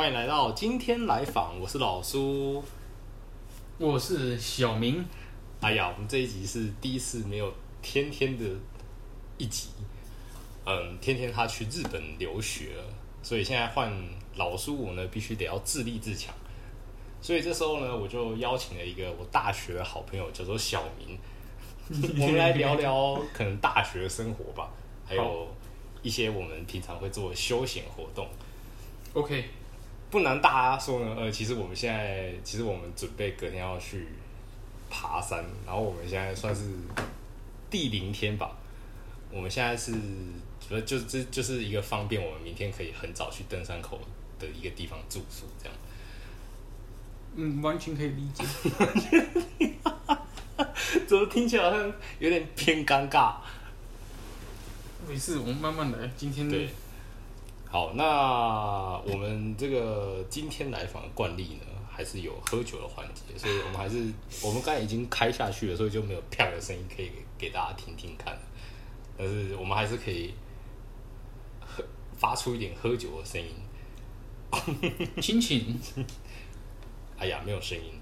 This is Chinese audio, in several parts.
欢迎来到今天来访，我是老苏。我是小明，哎呀，我们这一集是第一次没有天天的一集。嗯，天天他去日本留学了，所以现在换老苏我呢，必须得要自立自强。所以这时候呢，我就邀请了一个我大学的好朋友，叫做小明，我们来聊聊可能大学生活吧，还有一些我们平常会做的休闲活动。OK，不难大家说呢，呃，其实我们现在，其实我们准备隔天要去爬山，然后我们现在算是第零天吧。我们现在是主要就这就是一个方便我们明天可以很早去登山口的一个地方住宿，这样。嗯，完全可以理解。怎么听起来好像有点偏尴尬？没事，我们慢慢来。今天对，好，那我们这个今天来访的惯例呢，还是有喝酒的环节，所以我们还是我们刚才已经开下去了，所以就没有啪的声音可以给给大家听听看。但是我们还是可以喝发出一点喝酒的声音。亲情，哎呀，没有声音。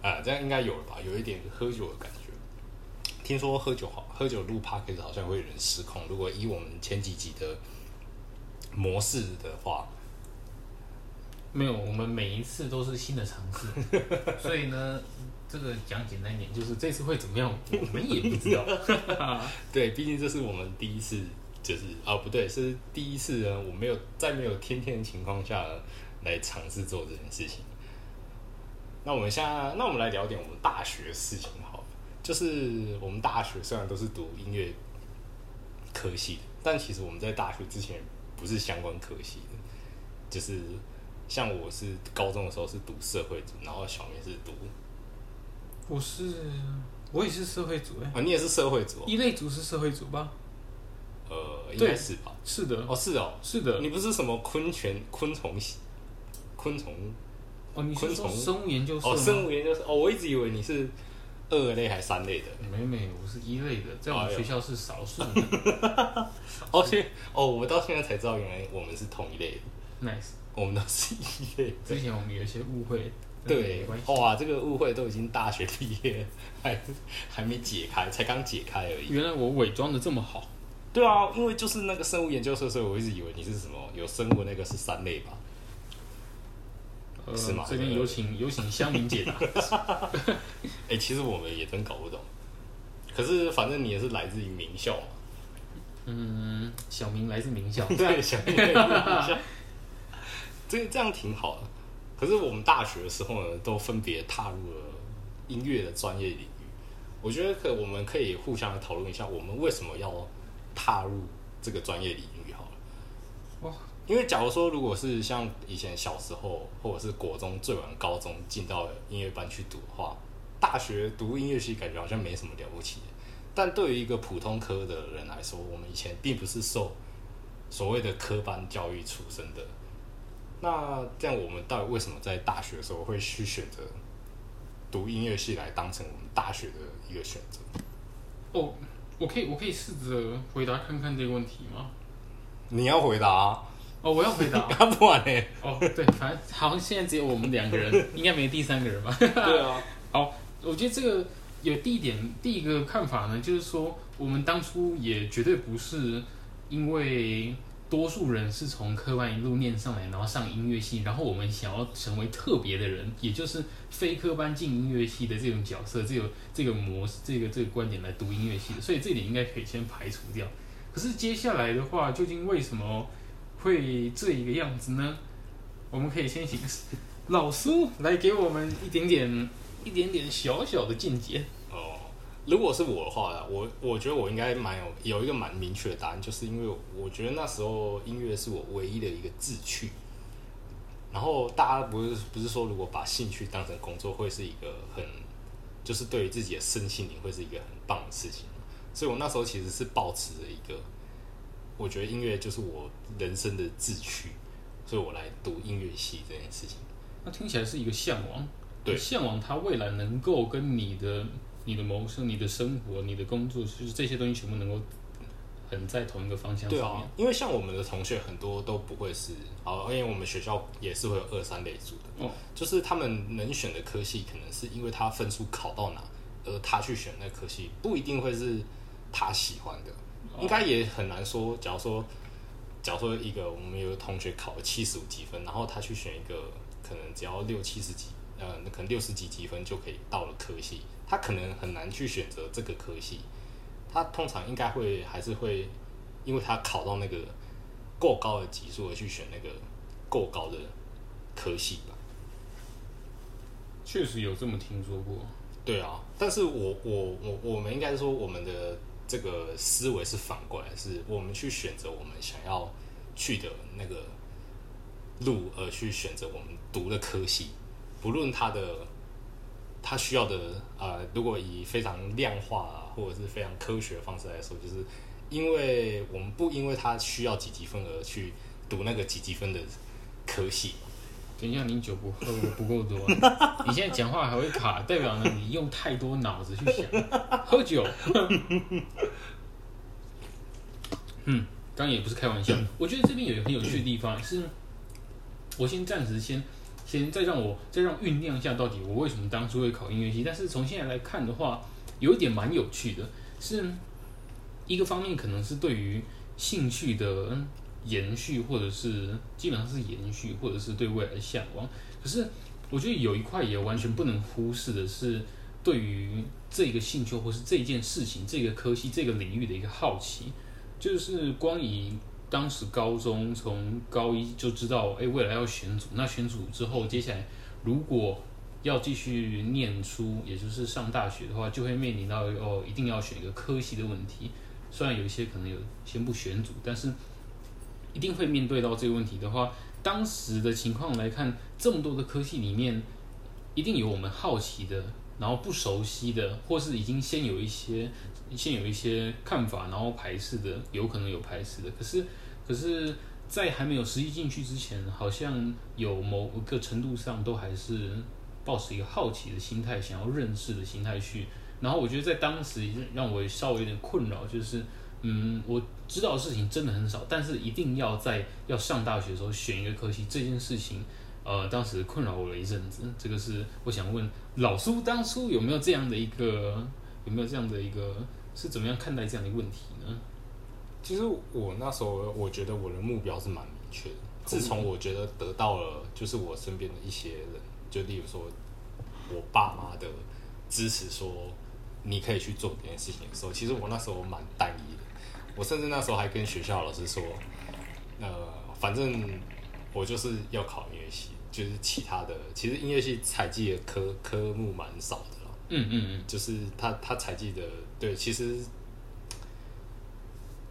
啊，这样应该有了吧？有一点喝酒的感觉。听说喝酒好，喝酒录 p o d c a s 好像会有人失控。如果以我们前几集的模式的话，没有，我们每一次都是新的尝试，所以呢，这个讲简单一点，就是这次会怎么样，我们也不知道。对，毕竟这是我们第一次，就是哦不对，是第一次呢，我没有在没有天天的情况下来尝试做这件事情。那我们现在，那我们来聊点我们大学的事情好了。就是我们大学虽然都是读音乐科系的，但其实我们在大学之前不是相关科系的，就是像我是高中的时候是读社会组，然后小明是读我是，我也是社会组哎，啊，你也是社会组哦、一类组是社会组吧？呃，应对该是吧？是的，哦，是哦，是的。你不是什么昆虫昆虫系昆虫哦，你是昆虫？说生物研究社哦，生物研究生哦，我一直以为你是二类还是三类的。没没，我是一类的，在我们学校是少数的。哦，现哦，我到现在才知道，原来我们是同一类的，nice，我们都是一类的。之前我们有一些误会，对。哇，这个误会都已经大学毕业，还还没解开，才刚解开而已。原来我伪装的这么好。对啊，因为就是那个生物研究所，所以我一直以为你是什么有生物那个是三类吧。呃是吗这边有请有请乡民解答。哎、其实我们也真搞不懂。可是反正你也是来自于名校嘛，嗯，小明来自名校，对，小明来自名校，这个这样挺好的。可是我们大学的时候呢，都分别踏入了音乐的专业领域。我觉得可我们可以互相讨论一下，我们为什么要踏入这个专业领域因为假如说，如果是像以前小时候，或者是国中最晚高中进到音乐班去读的话，大学读音乐系感觉好像没什么了不起。但对于一个普通科的人来说，我们以前并不是受所谓的科班教育出身的。那这样，我们到底为什么在大学的时候会去选择读音乐系来当成我们大学的一个选择？哦，我可以我可以试着回答看看这个问题吗？你要回答、啊，哦，我要回答。要不完嘞？哦，对，反正好像现在只有我们两个人，应该没第三个人吧？对啊，好，我觉得这个有第一点，第一个看法呢，就是说我们当初也绝对不是因为多数人是从科班一路念上来，然后上音乐系，然后我们想要成为特别的人，也就是非科班进音乐系的这种角色，这个这个模式，这个这个观点来读音乐系的，所以这一点应该可以先排除掉。可是接下来的话，究竟为什么会这一个样子呢？我们可以先请老苏来给我们一点点、一点点小小的见解。哦，如果是我的话，我我觉得我应该蛮有有一个蛮明确的答案，就是因为我觉得那时候音乐是我唯一的一个志趣。然后大家不是不是说，如果把兴趣当成工作，会是一个很，就是对于自己的身心灵会是一个很棒的事情。所以我那时候其实是抱持着一个，我觉得音乐就是我人生的志趣，所以我来读音乐系这件事情。那听起来是一个向往，对。向往他未来能够跟你的、你的谋生、你的生活、你的工作，就是这些东西全部能够很在同一个方向对上面。啊，因为像我们的同学很多都不会是，哦，因为我们学校也是会有二三类组的，哦，就是他们能选的科系，可能是因为他分数考到哪，而他去选那科系，不一定会是他喜欢的，应该也很难说。假如说，假如说一个我们有个同学考了七十五积分，然后他去选一个可能只要六七十几，呃，可能六十几积分就可以到了科系，他可能很难去选择这个科系。他通常应该会还是会，因为他考到那个够高的级数而去选那个够高的科系吧。确实有这么听说过。对啊，但是我我我我们应该说我们的这个思维是反过来，是我们去选择我们想要去的那个路，而去选择我们读的科系，不论它的它需要的呃，如果以非常量化啊，或者是非常科学的方式来说，就是因为我们不因为它需要几积分而去读那个几积分的科系。等一下，你酒不喝不够多，啊 你现在讲话还会卡，代表呢你用太多脑子去想。喝酒，嗯，刚刚也不是开玩笑。我觉得这边有一个很有趣的地方是，我先暂时先先再让我再让酝酿一下，到底我为什么当初会考音乐系。但是从现在来看的话，有一点蛮有趣的，是一个方面可能是对于兴趣的延续，或者是基本上是延续，或者是对未来的向往。可是我觉得有一块也完全不能忽视的是，对于这个兴趣或是这件事情、这个科系、这个领域的一个好奇，就是光以当时高中从高一就知道，哎，未来要选组，那选组之后，接下来如果要继续念书，也就是上大学的话，就会面临到哦，一定要选一个科系的问题。虽然有一些可能有先不选组，但是一定会面对到这个问题的话，当时的情况来看，这么多的科系里面，一定有我们好奇的，然后不熟悉的，或是已经先有一些先有一些看法，然后排斥的，有可能有排斥的。可是，可是，在还没有实际进去之前，好像有某个程度上都还是抱持一个好奇的心态，想要认识的心态去。然后我觉得在当时让我稍微有点困扰，就是。嗯，我知道的事情真的很少，但是一定要在要上大学的时候选一个科系这件事情，呃，当时困扰我了一阵子。这个是我想问老苏，当初有没有这样的一个，有没有这样的一个，是怎么样看待这样的问题呢？其实我那时候我觉得我的目标是蛮明确的。自从我觉得得到了，就是我身边的一些人，就例如说我爸妈的支持，说你可以去做这件事情的时候，其实我那时候蛮单一的。我甚至那时候还跟学校老师说，呃，反正我就是要考音乐系，就是其他的，其实音乐系采集的科科目蛮少的了。嗯嗯嗯，就是他他采集的，对，其实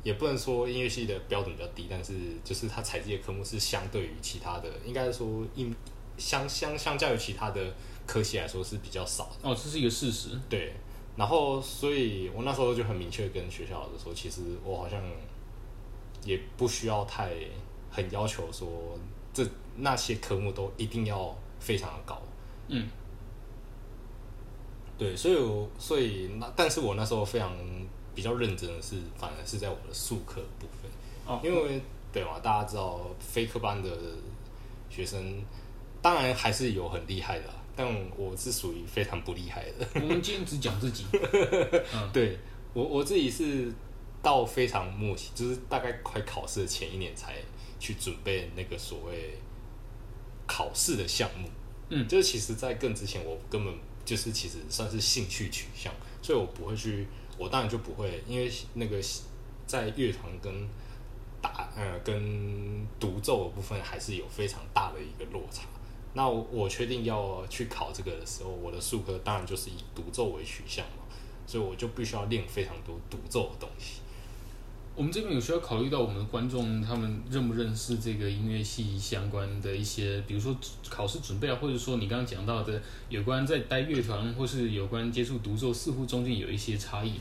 也不能说音乐系的标准比较低，但是就是他采集的科目是相对于其他的，应该说应相相相较于其他的科系来说是比较少的。哦，这是一个事实。对。然后，所以我那时候就很明确跟学校老师说，其实我好像也不需要太很要求说这那些科目都一定要非常的高。嗯，对，所以我所以那但是我那时候非常比较认真的是，反而是在我的数科部分。哦，因为对嘛，大家知道非科班的学生，当然还是有很厉害的。但我是属于非常不厉害的。我们今天只讲自己。对我我自己是到非常默契，就是大概快考试的前一年才去准备那个所谓考试的项目。嗯，就是其实，在更之前，我根本就是其实算是兴趣取向，所以我不会去，我当然就不会，因为那个在乐团跟打呃跟独奏的部分还是有非常大的一个落差。那我确定要去考这个的时候，我的术科当然就是以独奏为取向嘛，所以我就必须要练非常多独奏的东西。我们这边有需要考虑到我们的观众他们认不认识这个音乐系相关的一些，比如说考试准备啊，或者说你刚刚讲到的有关在待乐团或是有关接触独奏，似乎中间有一些差异，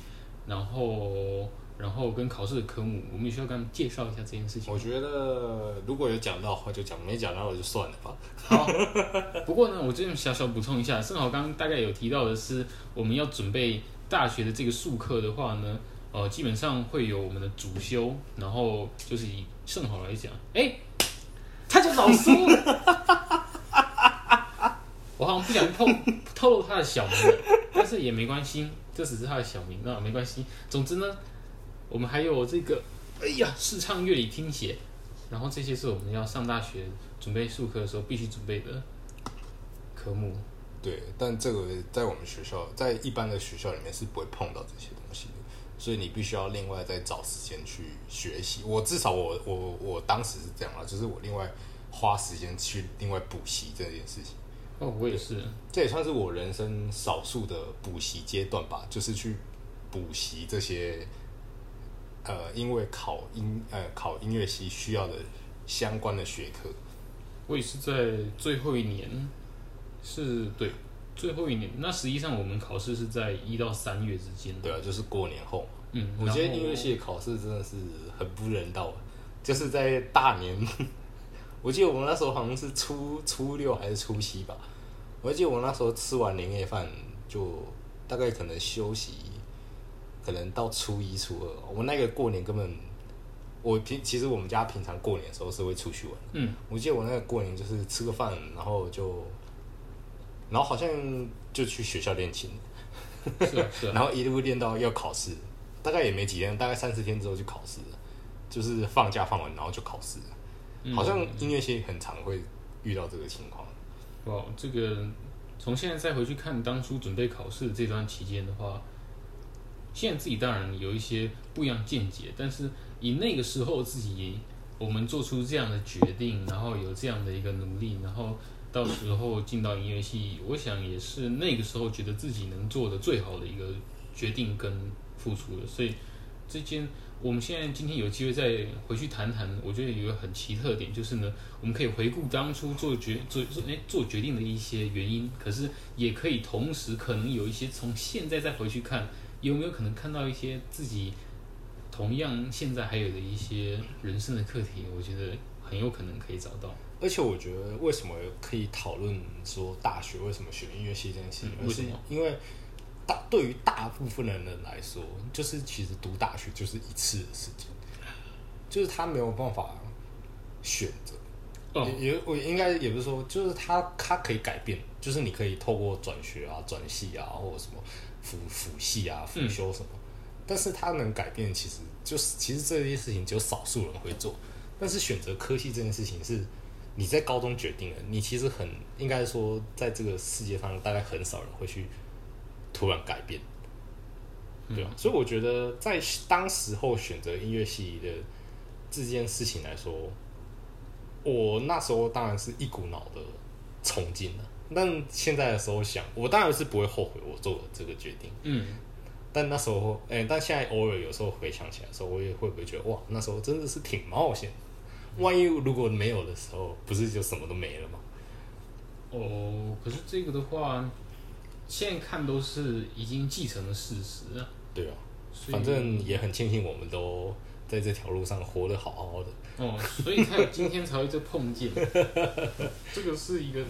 然后。然后跟考试的科目，我们也需要跟他们介绍一下这件事情。我觉得如果有讲到的话就讲，没讲到的就算了吧。好，不过呢，我这边小小补充一下，正好刚刚大概有提到的是，我们要准备大学的这个术课的话呢，呃，基本上会有我们的主修，然后就是以盛好来讲，哎、他叫老苏，我好像不想透透露他的小名，但是也没关系，这只是他的小名，那没关系。总之呢，我们还有这个，哎呀，视唱乐理听写，然后这些是我们要上大学准备术科的时候必须准备的科目。对，但这个在我们学校，在一般的学校里面是不会碰到这些东西的，所以你必须要另外再找时间去学习。我至少我我我当时是这样啊，就是我另外花时间去另外补习这件事情。哦，我也是，这也算是我人生少数的补习阶段吧，就是去补习这些呃，因为考音呃考音乐系需要的相关的学科。我也是在最后一年，是对最后一年。那实际上我们考试是在一到三月之间。对啊，就是过年后。嗯，我觉得音乐系的考试真的是很不人道，就是在大年，我记得我们那时候好像是初初六还是初七吧，我记得我那时候吃完年夜饭就大概可能休息，可能到初一初二，我那个过年根本，我平其实我们家平常过年的时候是会出去玩，嗯，我记得我那个过年就是吃个饭，然后就，然后好像就去学校练琴，是啊是啊，然后一路练到要考试，大概也没几天，大概三四天之后就考试了，就是放假放完然后就考试了。嗯。好像音乐系很常会遇到这个情况。哇，这个从现在再回去看当初准备考试的这段期间的话，现在自己当然有一些不一样见解，但是以那个时候自己我们做出这样的决定，然后有这样的一个努力，然后到时候进到音乐系，我想也是那个时候觉得自己能做的最好的一个决定跟付出的，所以这件。我们现在今天有机会再回去谈谈，我觉得有个很奇特点，就是呢，我们可以回顾当初做决做做哎做决定的一些原因，可是也可以同时可能有一些从现在再回去看，有没有可能看到一些自己同样现在还有的一些人生的课题，我觉得很有可能可以找到。而且我觉得为什么可以讨论说大学为什么选音乐系这件事情，嗯为什么因为大对于大部分的人来说，就是其实读大学就是一次的事情，就是他没有办法选择。哦，也也我应该也不是说，就是他他可以改变，就是你可以透过转学啊、转系啊，或者什么辅辅系啊、辅修什么，但是他能改变，其实就是其实这件事情只有少数人会做，但是选择科系这件事情是你在高中决定了，你其实很应该说，在这个世界上大概很少人会去突然改变，对啊，所以我觉得在当时候选择音乐系的这件事情来说，我那时候当然是一股脑的冲劲了。但现在的时候想，我当然是不会后悔我做的这个决定。嗯，但那时候，哎、但现在偶尔有时候回想起来的时候，我也会不会觉得，哇，那时候真的是挺冒险。万一如果没有的时候，不是就什么都没了吗？哦，可是这个的话，现在看都是已经继承的事实啊，对啊，反正也很庆幸我们都在这条路上活得好好的。哦，所以才有今天才会这碰见，这个是一个，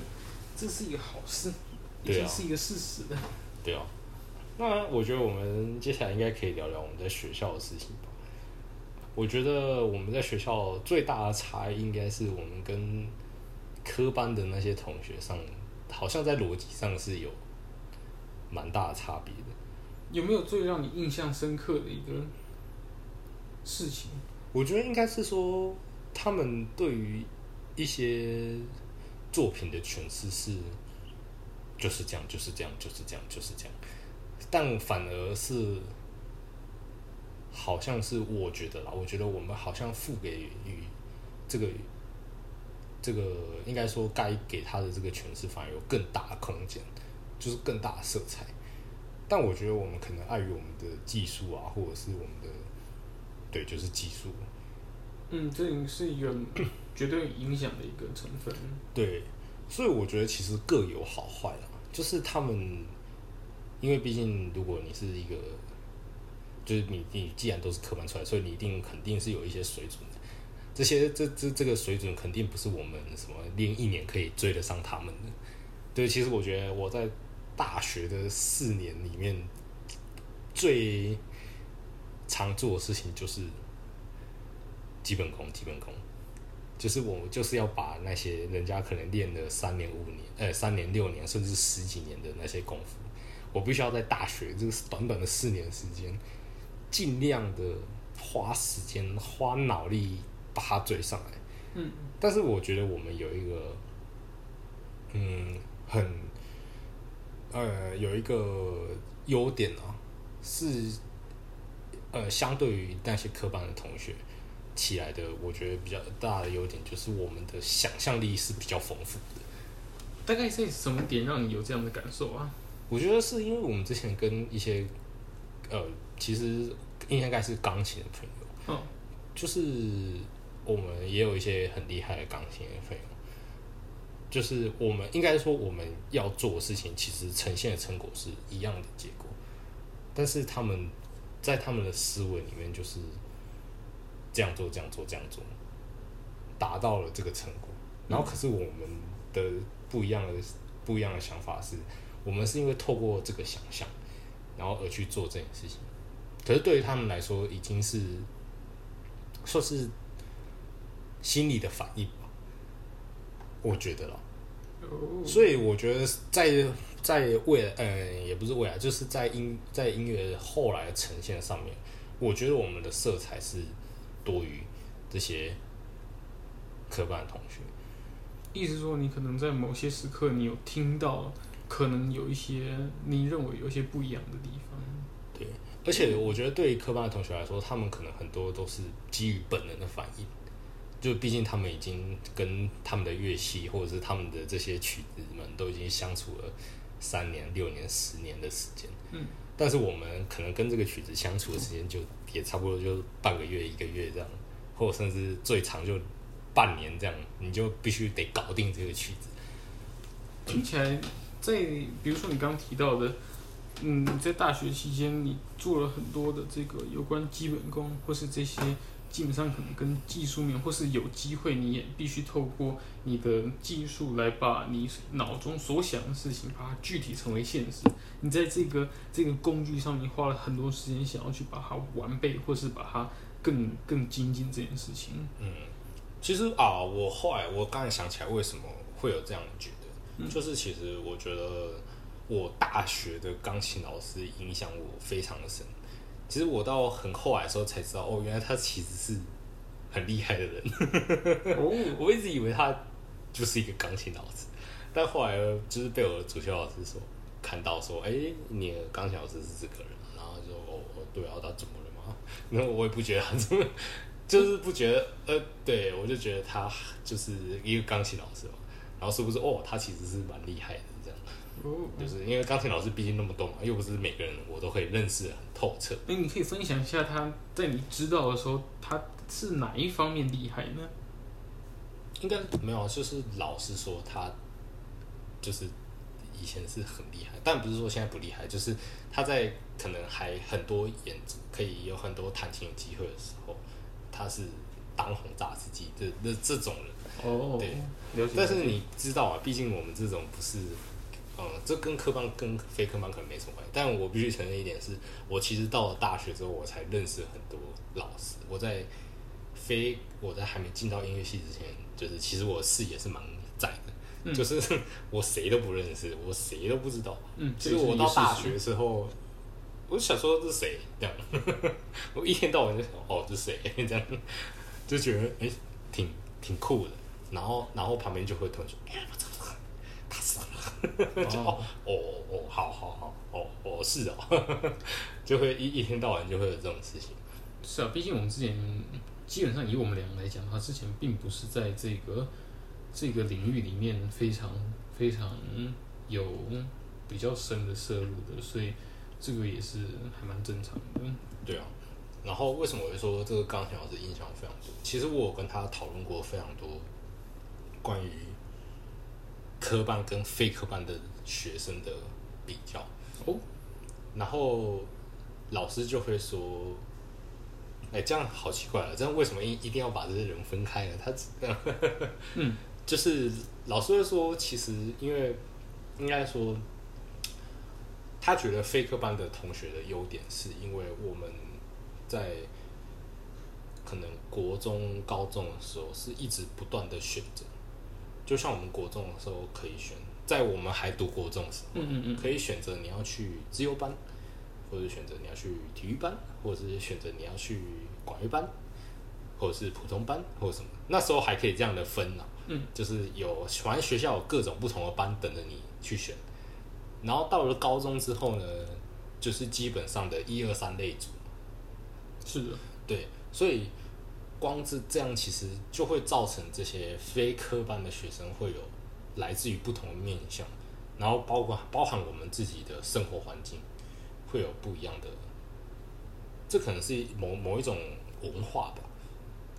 这是一个好事，已经是一个事实了。对啊，那我觉得我们接下来应该可以聊聊我们在学校的事情吧。我觉得我们在学校最大的差异应该是我们跟科班的那些同学上，好像在逻辑上是有蛮大的差别的。有没有最让你印象深刻的一个事情？我觉得应该是说，他们对于一些作品的诠释是就是这样，就是这样，就是这样，就是这样，但反而是好像是我觉得啦，我觉得我们好像付给予这个这个应该说该给他的这个诠释反而有更大的空间，就是更大的色彩。但我觉得我们可能碍于我们的技术啊，或者是我们的对，就是技术，嗯，这是一个 绝对影响的一个成分。对，所以我觉得其实各有好坏啦。就是他们，因为毕竟如果你是一个，就是你你既然都是科班出来，所以你一定肯定是有一些水准的。这些这这这个水准肯定不是我们什么练一年可以追得上他们的。对，其实我觉得我在大学的四年里面最常做的事情就是基本功，基本功，就是我就是要把那些人家可能练了三年、五年、呃三年、六年，甚至十几年的那些功夫，我必须要在大学这个短短的四年时间，尽量的花时间、花脑力把它追上来。嗯，但是我觉得我们有一个，嗯，很，呃，有一个优点啊，是，呃，相对于那些科班的同学起来的，我觉得比较大的优点就是我们的想象力是比较丰富的。大概是什么点让你有这样的感受啊？我觉得是因为我们之前跟一些，呃，其实应该是钢琴的朋友，嗯，就是我们也有一些很厉害的钢琴的朋友，就是我们应该说我们要做的事情，其实呈现的成果是一样的结果，但是他们在他们的思维里面就是这样做、这样做、这样做，达到了这个成果。然后可是我们的不一样的不一样的想法是，我们是因为透过这个想象，然后而去做这件事情。可是对于他们来说，已经是说是心理的反应吧，我觉得了。哦，所以我觉得在在未来，呃，也不是未来，就是在音在音乐后来的呈现上面，我觉得我们的色彩是多于这些科班的同学。意思说你可能在某些时刻你有听到，可能有一些你认为有一些不一样的地方。对，而且我觉得对于科班的同学来说，他们可能很多都是基于本能的反应，就毕竟他们已经跟他们的乐器或者是他们的这些曲子们都已经相处了三年、六年、十年的时间。嗯，但是我们可能跟这个曲子相处的时间就也差不多就半个月、一个月这样，或者甚至最长就半年这样，你就必须得搞定这个曲子。听起来，在比如说你刚刚提到的，嗯，在大学期间你做了很多的这个有关基本功，或是这些基本上可能跟技术面，或是有机会你也必须透过你的技术来把你脑中所想的事情，把它具体成为现实。你在这个这个工具上面花了很多时间，想要去把它完备，或是把它更更精进这件事情。嗯，其实啊，我后来我刚才想起来，为什么会有这样的觉得，就是其实我觉得我大学的钢琴老师影响我非常的深。其实我到很后来的时候才知道，哦，原来他其实是很厉害的人。哦，我一直以为他就是一个钢琴老师，但后来呢就是被我的主修老师说看到说，哎、你的钢琴老师是这个人，然后就哦，哦对啊，他怎么了嘛？然后我也不觉得他怎么，就是不觉得，呃，对我就觉得他就是一个钢琴老师嘛，然后是不是哦，他其实是蛮厉害的就是因为钢琴老师毕竟那么多嘛，又不是每个人我都可以认识的很透彻。那你可以分享一下他在你知道的时候，他是哪一方面厉害呢？应该没有，就是老实说，他就是以前是很厉害，但不是说现在不厉害，就是他在可能还很多演可以有很多弹琴的机会的时候，他是当红炸子鸡这这这种人。哦，对，但是你知道啊，毕竟我们这种不是，嗯，这跟科班跟非科班可能没什么关系。但我必须承认一点是，我其实到了大学之后，我才认识很多老师。我在非我在还没进到音乐系之前，就是其实我的视野是蛮窄的，嗯就是我谁都不认识，我谁都不知道。嗯，其实我到大学之后，我就想说这是谁这样，我一天到晚就想哦这是谁 这样，就觉得哎、挺挺酷的。然后然后旁边就会突然说，哎、我操，他死了，就哦哦哦好好好哦哦是哦，就会一一天到晚就会有这种事情。是啊，毕竟我们之前基本上以我们两个来讲的话，之前并不是在这个这个领域里面非常非常有比较深的摄入的，所以这个也是还蛮正常的。对啊，然后为什么我会说这个钢琴老师影响非常多？其实我有跟他讨论过非常多关于科班跟非科班的学生的比较，哦，然后老师就会说：“哎、这样好奇怪啊！这样为什么一一定要把这些人分开呢？”他 嗯，就是老师会说，其实因为应该说，他觉得非科班的同学的优点是因为我们在可能国中、高中的时候是一直不断的选择，就像我们国中的时候可以选，在我们还读国中的时候，嗯嗯嗯，可以选择你要去自由班，或者选择你要去体育班，或者是选择你要去管乐班，或者是普通班，或者什么。那时候还可以这样的分呢、嗯，就是有反正学校有各种不同的班等着你去选。然后到了高中之后呢，就是基本上的一二三类组，是的，对，所以光是这样，其实就会造成这些非科班的学生会有来自于不同的面向，然后包括包含我们自己的生活环境，会有不一样的，这可能是某某一种文化吧。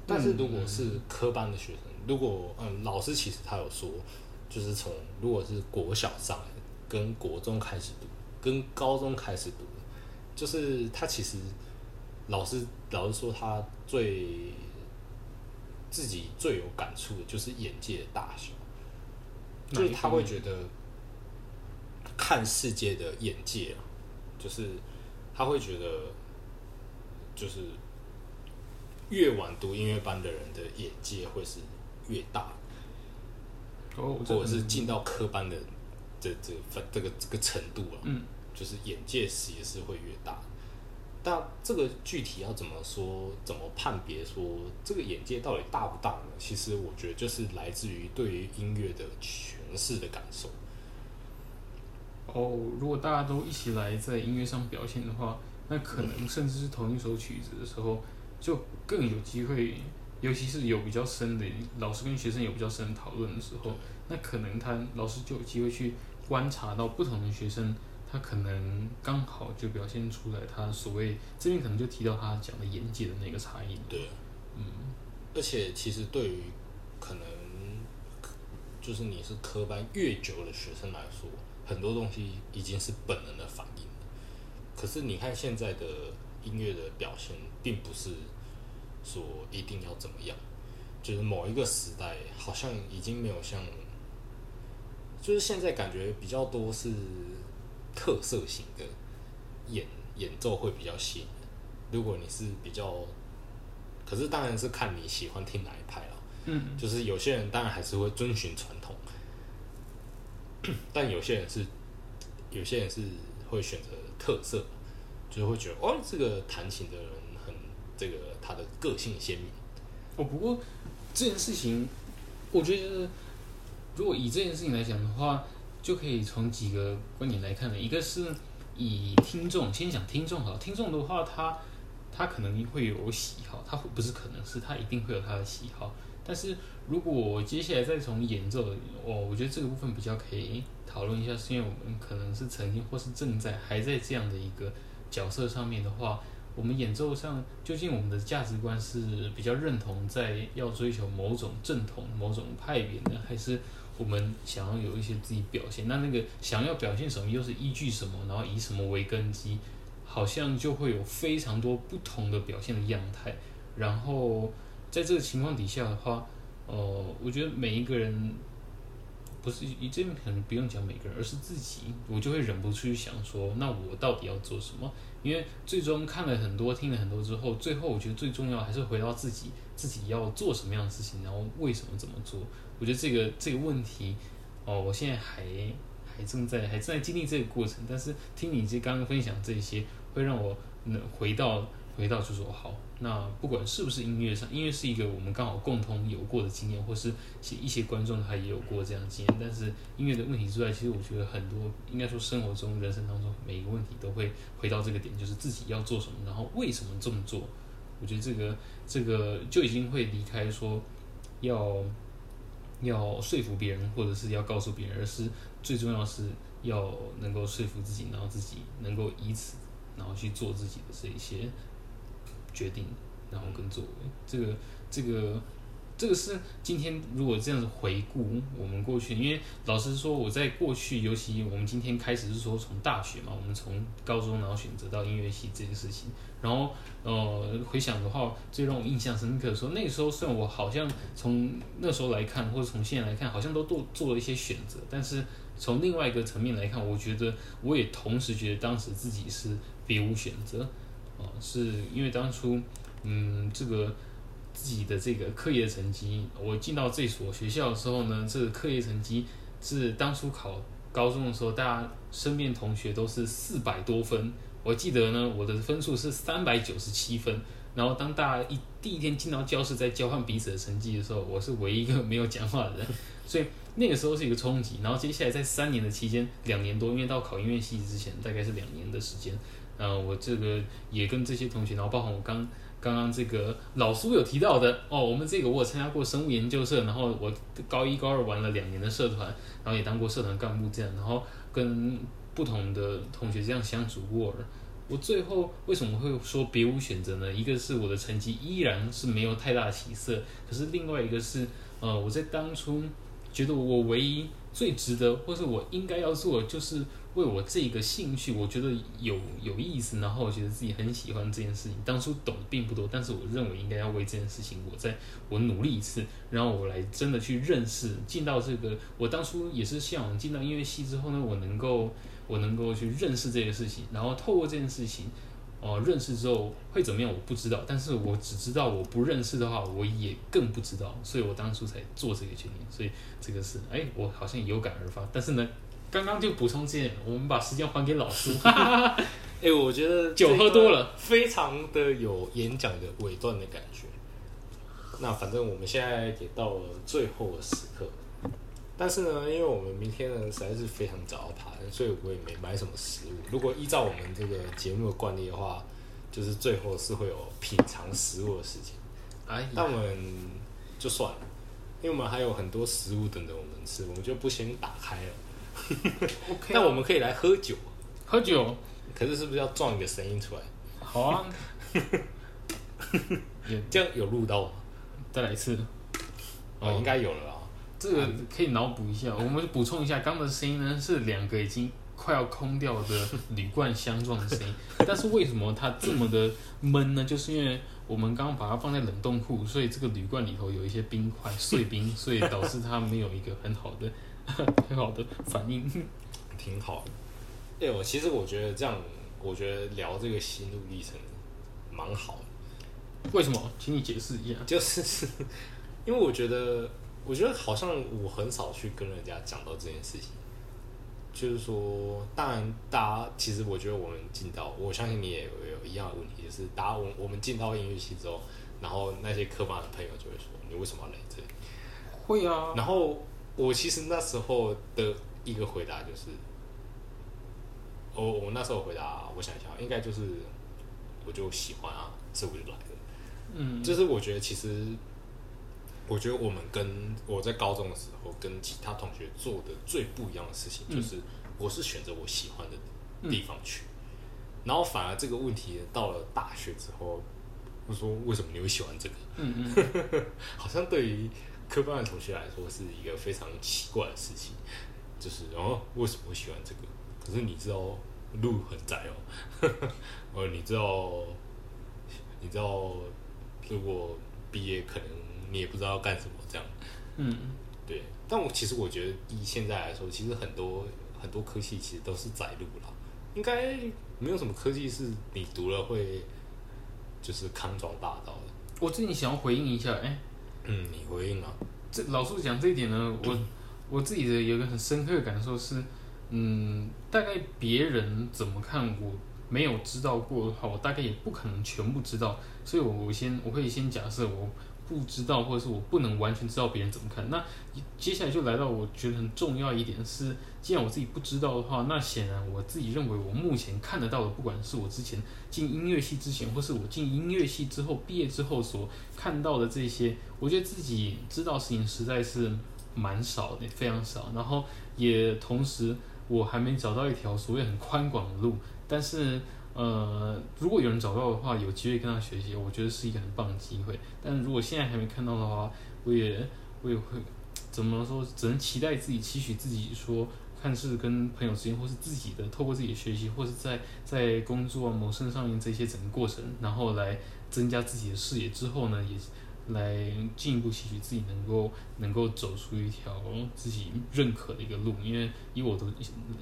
但是如果是科班的学生，如果嗯老师其实他有说，就是从如果是国小上，跟国中开始读，跟高中开始读，就是他其实老师老师说他最自己最有感触的就是眼界的大小，就是他会觉得看世界的眼界啊，就是他会觉得就是越晚读音乐班的人的眼界会是越大，哦，或者是进到科班的这这这这个这个程度啊，嗯，就是眼界是也是会越大。但这个具体要怎么说，怎么判别说这个眼界到底大不大呢？其实我觉得就是来自于对于音乐的诠释的感受。哦，如果大家都一起来在音乐上表现的话，那可能甚至是同一首曲子的时候，就更有机会，尤其是有比较深的老师跟学生有比较深讨论的时候，那可能他老师就有机会去观察到不同的学生，他可能刚好就表现出来他所谓这边可能就提到他讲的眼界的那个差异。对，嗯，而且其实对于可能就是你是科班越久的学生来说，很多东西已经是本能的反应了。可是你看现在的音乐的表现，并不是说一定要怎么样，就是某一个时代好像已经没有像，就是现在感觉比较多是特色型的演演奏会比较吸引人。如果你是比较可是当然是看你喜欢听哪一派了。嗯，就是有些人当然还是会遵循传统，但有些人是有些人是会选择特色，就是会觉得哦，这个弹琴的人很这个他的个性鲜明。哦，不过这件事情，我觉得就是如果以这件事情来讲的话，就可以从几个观点来看了。一个是以听众，先讲听众好，听众的话，他他可能会有喜好，他不是可能是他一定会有他的喜好。但是如果接下来再从演奏，哦，我觉得这个部分比较可以讨论一下，是因为我们可能是曾经或是正在还在这样的一个角色上面的话，我们演奏上究竟我们的价值观是比较认同在要追求某种正统、某种派别呢，还是我们想要有一些自己表现？那那个想要表现什么，又是依据什么，然后以什么为根基，好像就会有非常多不同的表现的样态。然后在这个情况底下的话，呃，我觉得每一个人不是你这边可能不用讲每个人，而是自己，我就会忍不住去想说，那我到底要做什么？因为最终看了很多、听了很多之后，最后我觉得最重要还是回到自己，自己要做什么样的事情，然后为什么这么做。我觉得这个这个问题，哦，我现在还还正在还正在经历这个过程，但是听你这刚刚分享这些，会让我能回到回到就说好，那不管是不是音乐上，音乐是一个我们刚好共同有过的经验，或是一一些观众他也有过这样的经验，但是音乐的问题之外，其实我觉得很多应该说生活中、人生当中每一个问题都会回到这个点，就是自己要做什么，然后为什么这么做。我觉得这个这个就已经会离开说要要说服别人，或者是要告诉别人，而是最重要是要能够说服自己，然后自己能够以此，然后去做自己的这一些决定，然后跟作为。这个这个这个是今天如果这样子回顾我们过去，因为老实说，我在过去，尤其我们今天开始是说从大学嘛，我们从高中然后选择到音乐系这件事情，然后呃回想的话，最让我印象深刻的说，那个时候虽然我好像从那时候来看，或者从现在来看，好像都做做了一些选择，但是从另外一个层面来看，我觉得我也同时觉得当时自己是别无选择。是因为当初嗯这个自己的这个课业成绩，我进到这所学校的时候呢，这个课业成绩是当初考高中的时候，大家身边同学都是四百多分，我记得呢我的分数是三百九十七分。然后当大家一第一天进到教室，在交换彼此的成绩的时候，我是唯一一个没有讲话的人，所以那个时候是一个冲击。然后接下来在三年的期间，两年多，因为到考音乐系之前大概是两年的时间，呃我这个也跟这些同学，然后包括我刚刚刚这个老苏有提到的哦，我们这个我参加过生物研究社，然后我高一高二玩了两年的社团，然后也当过社团干部这样，然后跟不同的同学这样相处过。我最后为什么会说别无选择呢？一个是我的成绩依然是没有太大起色，可是另外一个是，呃，我在当初觉得我唯一最值得，或是我应该要做，就是为我这个兴趣，我觉得有有意思，然后我觉得自己很喜欢这件事情。当初懂并不多，但是我认为应该要为这件事情，我在我努力一次，然后我来真的去认识，进到这个，我当初也是向往进到音乐系之后呢，我能够。我能够去认识这个事情，然后透过这件事情，哦，认识之后会怎么样？我不知道，但是我只知道我不认识的话，我也更不知道，所以我当初才做这个决定。所以这个是，哎，我好像有感而发。但是呢，刚刚就补充这点，我们把时间还给老师。哎，我觉得酒喝多了，非常的有演讲的尾段的感觉。那反正我们现在也到了最后的时刻。但是呢，因为我们明天呢实在是非常早要爬，所以我也没买什么食物。如果依照我们这个节目的惯例的话，就是最后是会有品尝食物的时间。哎，但我们就算了，因为我们还有很多食物等着我们吃，我们就不先打开了。OK，那我们可以来喝酒，喝酒。可是是不是要撞一个声音出来？好啊，这样有录到吗？再来一次。哦，应该有了。这个可以脑补一下，我们补充一下，刚的声音呢是两个已经快要空掉的铝罐相撞的声音，但是为什么它这么的闷呢？就是因为我们刚刚把它放在冷冻库，所以这个铝罐里头有一些冰块碎冰，所以导致它没有一个很好的 很好的反应，挺好。哎，我其实我觉得这样，我觉得聊这个心路历程蛮好的。为什么？请你解释一下。就是 因为我觉得。我觉得好像我很少去跟人家讲到这件事情，就是说，当然，大家其实我觉得我们进到，我相信你也有有一样的问题，就是大家我我们进到音乐系之后，然后那些科班的朋友就会说，你为什么要来这里？会啊。然后我其实那时候的一个回答就是，我我那时候回答，我想一下，应该就是我就喜欢啊，所以我就来了。嗯，就是我觉得其实。我觉得我们跟我在高中的时候跟其他同学做的最不一样的事情，就是我是选择我喜欢的地方去，然后反而这个问题到了大学之后，我说为什么你会喜欢这个？嗯嗯，好像对于科班的同学来说是一个非常奇怪的事情，就是哦为什么会喜欢这个？可是你知道路很窄哦，呃 你知道你知道如果毕业可能。你也不知道要干什么，这样，嗯，对。但我其实我觉得，以现在来说，其实很多很多科技其实都是窄路了，应该没有什么科技是你读了会就是康庄大道的。我最近想要回应一下，哎，嗯，你回应啊？这老师讲这一点呢，我 我自己的有一个很深刻的感受是，嗯，大概别人怎么看我没有知道过的话，我大概也不可能全部知道，所以我我先我会先假设我。不知道，或者是我不能完全知道别人怎么看。那接下来就来到我觉得很重要一点是，既然我自己不知道的话，那显然我自己认为我目前看得到的，不管是我之前进音乐系之前，或是我进音乐系之后毕业之后所看到的这些，我觉得自己知道事情实在是蛮少的，非常少。然后也同时，我还没找到一条所谓很宽广的路，但是。呃，如果有人找到的话，有机会跟他学习，我觉得是一个很棒的机会。但如果现在还没看到的话，我也我也会怎么说？只能期待自己，期许自己说，看是跟朋友之间，或是自己的，透过自己的学习，或是在在工作谋生上面这些整个过程，然后来增加自己的视野之后呢，也来进一步期许自己能够能够走出一条自己认可的一个路。因为以我的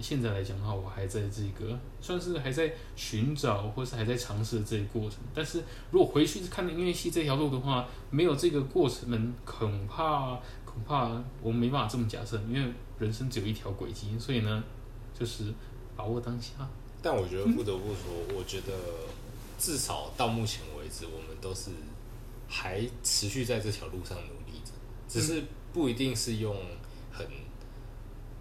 现在来讲的话，我还在这个算是还在寻找或是还在尝试的这个过程。但是如果回去看音乐系这条路的话，没有这个过程，恐怕恐怕我们没办法这么假设，因为人生只有一条轨迹，所以呢，就是把握当下。但我觉得不得不说，我觉得至少到目前为止，我们都是还持续在这条路上努力着，只是不一定是用很，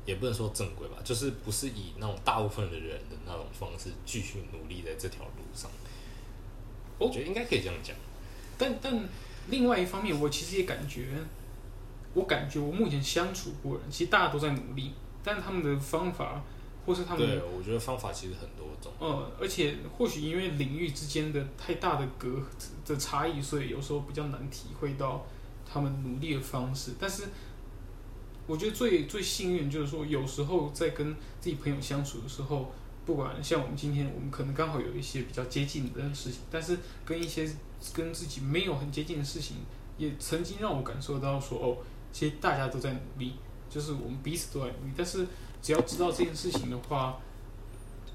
也不能说正规吧，就是不是以那种大部分的人的那种方式继续努力在这条路上。我觉得应该可以这样讲。但但另外一方面，我其实也感觉，我感觉我目前相处过人，其实大家都在努力，但他们的方法。或是他们，对，我觉得方法其实很多种。嗯，而且或许因为领域之间的太大的隔的差异，所以有时候比较难体会到他们努力的方式。但是，我觉得最最幸运就是说，有时候在跟自己朋友相处的时候，不管像我们今天，我们可能刚好有一些比较接近的事情，但是跟一些跟自己没有很接近的事情，也曾经让我感受到说，哦，其实大家都在努力，就是我们彼此都在努力，但是。只要知道这件事情的话，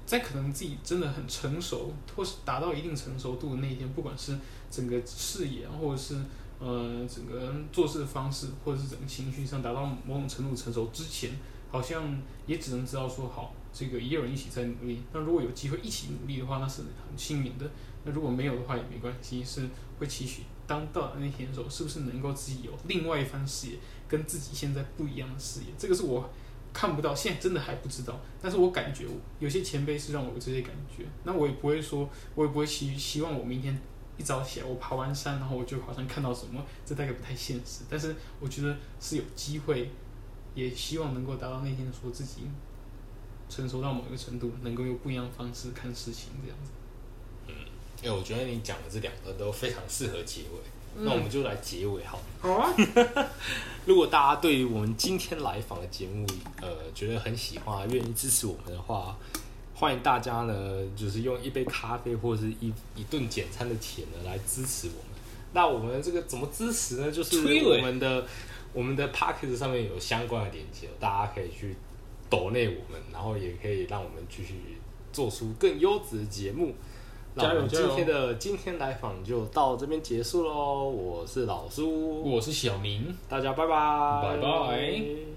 在可能自己真的很成熟，或是达到一定成熟度的那一天，不管是整个视野，或者是呃整个做事的方式，或者是整个情绪上达到某种程度成熟之前，好像也只能知道说好，这个也有人一起在努力。那如果有机会一起努力的话，那是很幸运的。那如果没有的话也没关系，是会期许当到那天的时候，是不是能够自己有另外一番视野，跟自己现在不一样的视野？这个是我。看不到，现在真的还不知道。但是我感觉有些前辈是让我有这些感觉。那我也不会说，我也不会希希望我明天一早起来，我爬完山，然后我就好像看到什么，这大概不太现实。但是我觉得是有机会，也希望能够达到那天说自己成熟到某一个程度，能够用不一样方式看事情这样子。嗯，因为我觉得你讲的这两个都非常适合结尾。那我们就来结尾好。好啊。如果大家对于我们今天来访的节目，呃，觉得很喜欢，愿意支持我们的话，欢迎大家呢，就是用一杯咖啡或者是一一顿简餐的钱呢，来支持我们。那我们这个怎么支持呢？就是我们的我们的 p a c k e t 上面有相关的链接，大家可以去抖内我们，然后也可以让我们继续做出更优质的节目。那我们今天的今天来访就到这边结束喽。我是老苏，我是小明，大家拜拜，拜拜。